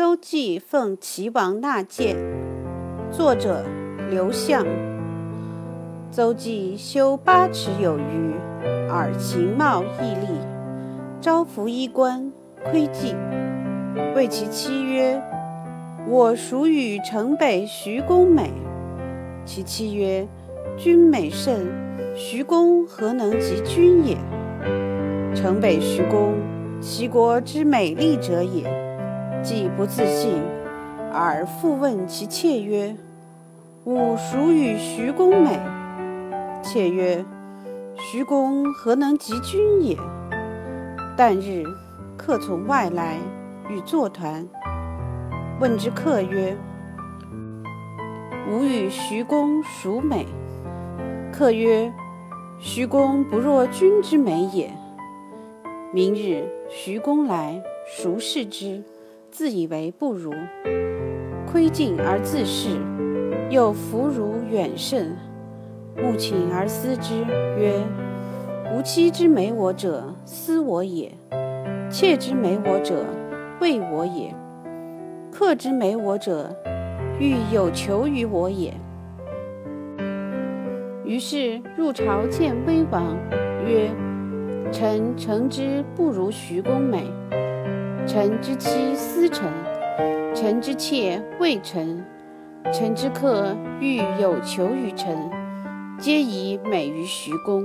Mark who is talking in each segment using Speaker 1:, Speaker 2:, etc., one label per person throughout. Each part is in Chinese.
Speaker 1: 邹忌奉齐王纳谏，作者刘向。邹忌修八尺有余，而形貌毅力，朝服衣冠，窥镜，谓其妻曰：“我孰与城北徐公美？”其妻曰：“君美甚，徐公何能及君也？城北徐公，齐国之美丽者也。”既不自信，而复问其妾曰：“吾孰与徐公美？”妾曰：“徐公何能及君也？”旦日，客从外来，与坐团。问之客曰：“吾与徐公孰美？”客曰：“徐公不若君之美也。”明日，徐公来，孰视之？自以为不如，窥镜而自视，又弗如远甚。勿请而思之，曰：“吾妻之美我者，思我也；妾之美我者，畏我也；客之美我者，欲有求于我也。”于是入朝见威王，曰：“臣诚之不如徐公美。”臣之妻思臣，臣之妾畏臣，臣之客欲有求于臣，皆以美于徐公。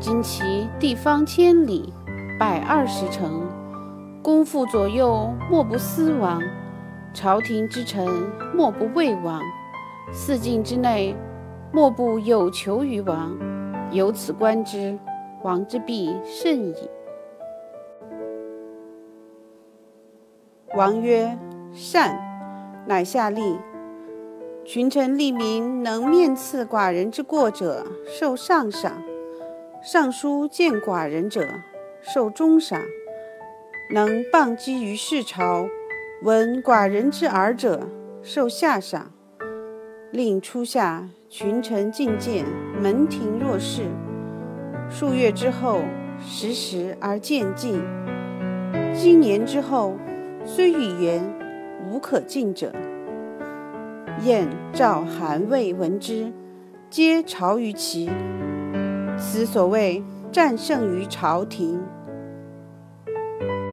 Speaker 1: 今其地方千里，百二十城，公妇左右莫不思王，朝廷之臣莫不畏王，四境之内莫不有求于王。由此观之，王之必甚矣。王曰：“善。”乃下令，群臣吏民能面刺寡人之过者，受上赏；上书见寡人者，受中赏；能谤讥于市朝，闻寡人之耳者，受下赏。令初夏，群臣进谏，门庭若市。数月之后，时时而渐进。今年之后。虽语言，无可尽者。燕、赵、韩、魏闻之，皆朝于齐。此所谓战胜于朝廷。